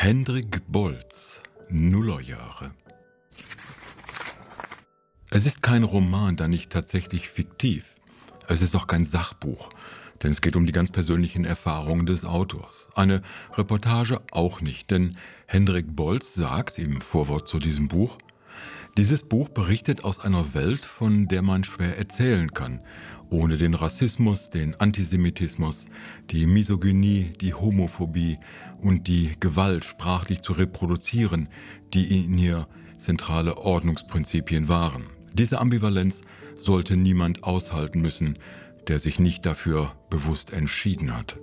Hendrik Bolz, Nullerjahre. Es ist kein Roman, da nicht tatsächlich fiktiv. Es ist auch kein Sachbuch, denn es geht um die ganz persönlichen Erfahrungen des Autors. Eine Reportage auch nicht, denn Hendrik Bolz sagt im Vorwort zu diesem Buch, dieses Buch berichtet aus einer Welt, von der man schwer erzählen kann, ohne den Rassismus, den Antisemitismus, die Misogynie, die Homophobie und die Gewalt sprachlich zu reproduzieren, die in ihr zentrale Ordnungsprinzipien waren. Diese Ambivalenz sollte niemand aushalten müssen, der sich nicht dafür bewusst entschieden hat.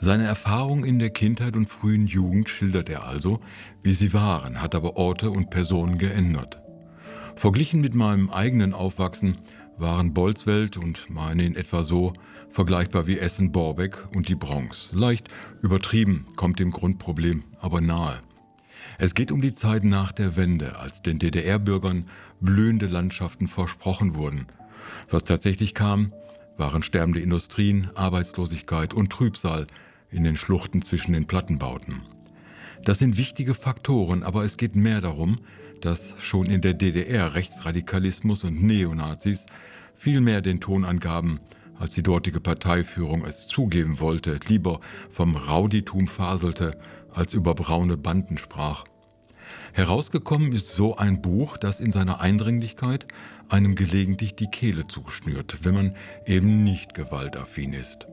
Seine Erfahrungen in der Kindheit und frühen Jugend schildert er also, wie sie waren, hat aber Orte und Personen geändert. Verglichen mit meinem eigenen Aufwachsen waren Bolzwelt und meine in etwa so vergleichbar wie Essen-Borbeck und die Bronx. Leicht übertrieben kommt dem Grundproblem aber nahe. Es geht um die Zeit nach der Wende, als den DDR-Bürgern blühende Landschaften versprochen wurden. Was tatsächlich kam, waren sterbende Industrien, Arbeitslosigkeit und Trübsal, in den Schluchten zwischen den Plattenbauten. Das sind wichtige Faktoren, aber es geht mehr darum, dass schon in der DDR Rechtsradikalismus und Neonazis viel mehr den Ton angaben, als die dortige Parteiführung es zugeben wollte, lieber vom Rauditum faselte, als über braune Banden sprach. Herausgekommen ist so ein Buch, das in seiner Eindringlichkeit einem gelegentlich die Kehle zuschnürt, wenn man eben nicht gewaltaffin ist.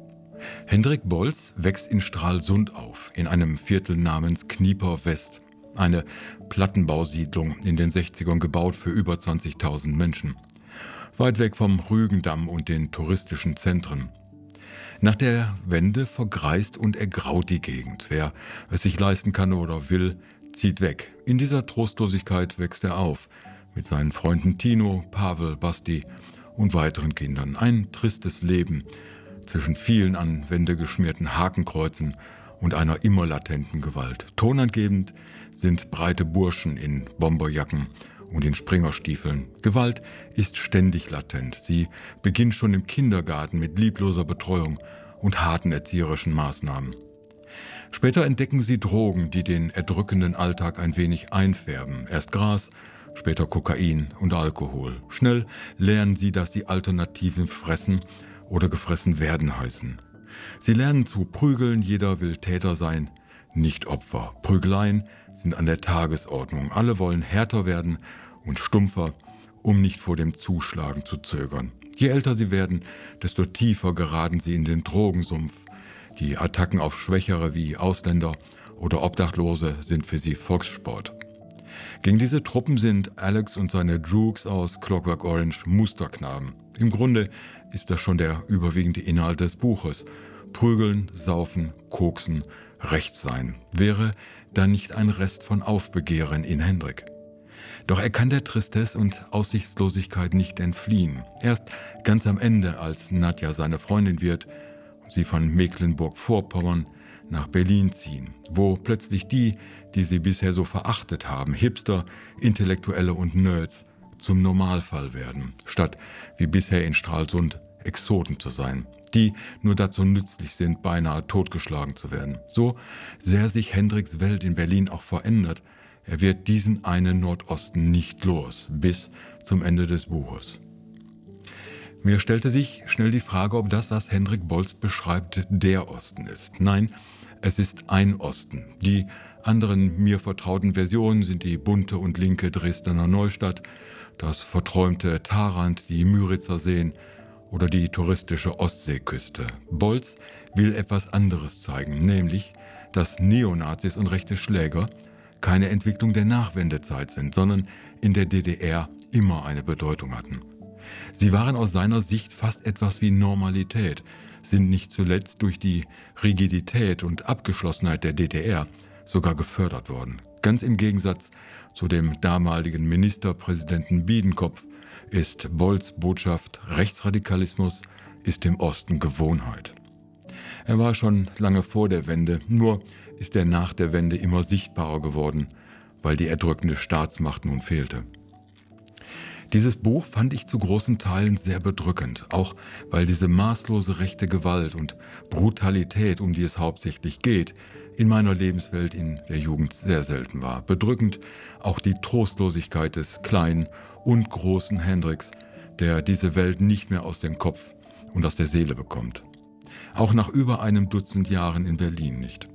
Hendrik Bolz wächst in Stralsund auf, in einem Viertel namens Knieper West, eine Plattenbausiedlung in den 60ern gebaut für über 20.000 Menschen. Weit weg vom Rügendamm und den touristischen Zentren. Nach der Wende vergreist und ergraut die Gegend. Wer es sich leisten kann oder will, zieht weg. In dieser Trostlosigkeit wächst er auf, mit seinen Freunden Tino, Pavel, Basti und weiteren Kindern. Ein tristes Leben, zwischen vielen an Wände geschmierten Hakenkreuzen und einer immer latenten Gewalt. Tonangebend sind breite Burschen in Bomberjacken und in Springerstiefeln. Gewalt ist ständig latent. Sie beginnt schon im Kindergarten mit liebloser Betreuung und harten erzieherischen Maßnahmen. Später entdecken sie Drogen, die den erdrückenden Alltag ein wenig einfärben. Erst Gras, später Kokain und Alkohol. Schnell lernen sie, dass die Alternativen fressen oder gefressen werden heißen. Sie lernen zu prügeln, jeder will Täter sein, nicht Opfer. Prügeleien sind an der Tagesordnung. Alle wollen härter werden und stumpfer, um nicht vor dem Zuschlagen zu zögern. Je älter sie werden, desto tiefer geraten sie in den Drogensumpf. Die Attacken auf Schwächere wie Ausländer oder Obdachlose sind für sie Volkssport. Gegen diese Truppen sind Alex und seine Droogs aus Clockwork Orange Musterknaben. Im Grunde ist das schon der überwiegende Inhalt des Buches. Prügeln, saufen, koksen, recht sein. Wäre da nicht ein Rest von Aufbegehren in Hendrik? Doch er kann der Tristesse und Aussichtslosigkeit nicht entfliehen. Erst ganz am Ende, als Nadja seine Freundin wird, sie von Mecklenburg-Vorpommern nach Berlin ziehen, wo plötzlich die, die sie bisher so verachtet haben, Hipster, Intellektuelle und Nerds, zum Normalfall werden, statt wie bisher in Stralsund Exoten zu sein, die nur dazu nützlich sind, beinahe totgeschlagen zu werden. So sehr sich Hendriks Welt in Berlin auch verändert, er wird diesen einen Nordosten nicht los, bis zum Ende des Buches. Mir stellte sich schnell die Frage, ob das, was Hendrik Bolz beschreibt, der Osten ist. Nein, es ist ein Osten. Die anderen mir vertrauten Versionen sind die bunte und linke Dresdner Neustadt, das verträumte Tarant, die Müritzer Seen oder die touristische Ostseeküste. Bolz will etwas anderes zeigen, nämlich, dass Neonazis und rechte Schläger keine Entwicklung der Nachwendezeit sind, sondern in der DDR immer eine Bedeutung hatten. Sie waren aus seiner Sicht fast etwas wie Normalität, sind nicht zuletzt durch die Rigidität und Abgeschlossenheit der DDR sogar gefördert worden. Ganz im Gegensatz zu dem damaligen Ministerpräsidenten Biedenkopf ist Bolls Botschaft, Rechtsradikalismus ist im Osten Gewohnheit. Er war schon lange vor der Wende, nur ist er nach der Wende immer sichtbarer geworden, weil die erdrückende Staatsmacht nun fehlte. Dieses Buch fand ich zu großen Teilen sehr bedrückend, auch weil diese maßlose rechte Gewalt und Brutalität, um die es hauptsächlich geht, in meiner Lebenswelt in der Jugend sehr selten war. Bedrückend auch die Trostlosigkeit des kleinen und großen Hendricks, der diese Welt nicht mehr aus dem Kopf und aus der Seele bekommt. Auch nach über einem Dutzend Jahren in Berlin nicht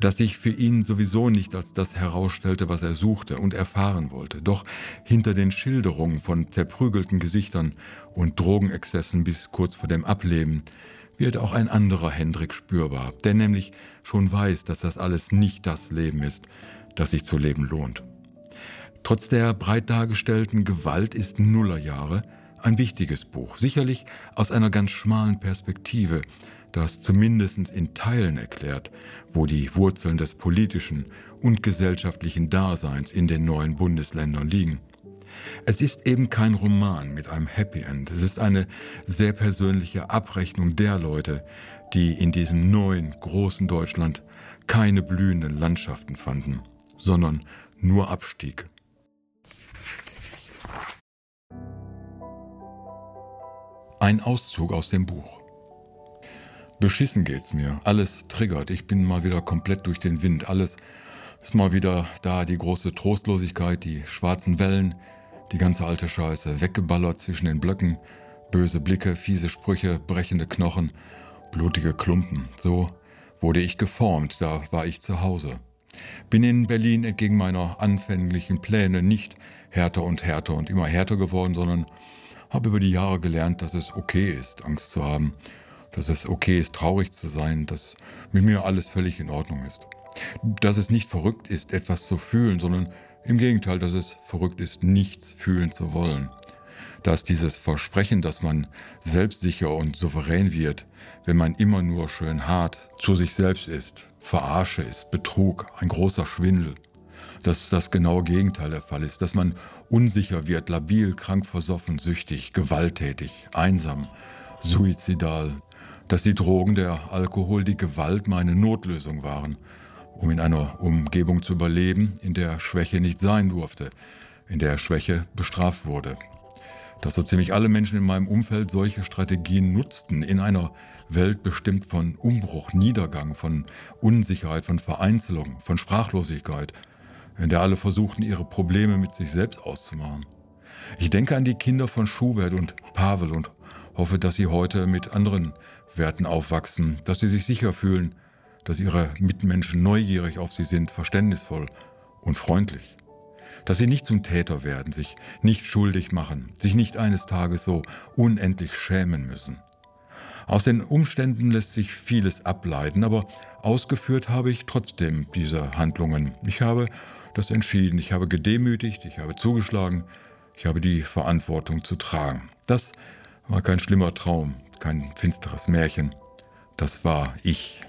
das sich für ihn sowieso nicht als das herausstellte, was er suchte und erfahren wollte. Doch hinter den Schilderungen von zerprügelten Gesichtern und Drogenexzessen bis kurz vor dem Ableben wird auch ein anderer Hendrik spürbar, der nämlich schon weiß, dass das alles nicht das Leben ist, das sich zu leben lohnt. Trotz der breit dargestellten Gewalt ist Nullerjahre ein wichtiges Buch, sicherlich aus einer ganz schmalen Perspektive, das zumindest in Teilen erklärt, wo die Wurzeln des politischen und gesellschaftlichen Daseins in den neuen Bundesländern liegen. Es ist eben kein Roman mit einem Happy End. Es ist eine sehr persönliche Abrechnung der Leute, die in diesem neuen, großen Deutschland keine blühenden Landschaften fanden, sondern nur Abstieg. Ein Auszug aus dem Buch. Beschissen geht's mir. Alles triggert. Ich bin mal wieder komplett durch den Wind. Alles ist mal wieder da. Die große Trostlosigkeit, die schwarzen Wellen, die ganze alte Scheiße. Weggeballert zwischen den Blöcken. Böse Blicke, fiese Sprüche, brechende Knochen, blutige Klumpen. So wurde ich geformt. Da war ich zu Hause. Bin in Berlin entgegen meiner anfänglichen Pläne nicht härter und härter und immer härter geworden, sondern habe über die Jahre gelernt, dass es okay ist, Angst zu haben dass es okay ist, traurig zu sein, dass mit mir alles völlig in Ordnung ist. Dass es nicht verrückt ist, etwas zu fühlen, sondern im Gegenteil, dass es verrückt ist, nichts fühlen zu wollen. Dass dieses Versprechen, dass man selbstsicher und souverän wird, wenn man immer nur schön hart zu sich selbst ist, Verarsche ist, Betrug, ein großer Schwindel. Dass das genaue Gegenteil der Fall ist, dass man unsicher wird, labil, krank versoffen, süchtig, gewalttätig, einsam, suizidal, dass die Drogen, der Alkohol, die Gewalt meine Notlösung waren, um in einer Umgebung zu überleben, in der Schwäche nicht sein durfte, in der Schwäche bestraft wurde. Dass so ziemlich alle Menschen in meinem Umfeld solche Strategien nutzten, in einer Welt bestimmt von Umbruch, Niedergang, von Unsicherheit, von Vereinzelung, von Sprachlosigkeit, in der alle versuchten, ihre Probleme mit sich selbst auszumachen. Ich denke an die Kinder von Schubert und Pavel und hoffe, dass sie heute mit anderen Werten aufwachsen, dass sie sich sicher fühlen, dass ihre Mitmenschen neugierig auf sie sind, verständnisvoll und freundlich. Dass sie nicht zum Täter werden, sich nicht schuldig machen, sich nicht eines Tages so unendlich schämen müssen. Aus den Umständen lässt sich vieles ableiten, aber ausgeführt habe ich trotzdem diese Handlungen. Ich habe das entschieden, ich habe gedemütigt, ich habe zugeschlagen, ich habe die Verantwortung zu tragen. Das war kein schlimmer Traum, kein finsteres Märchen. Das war ich.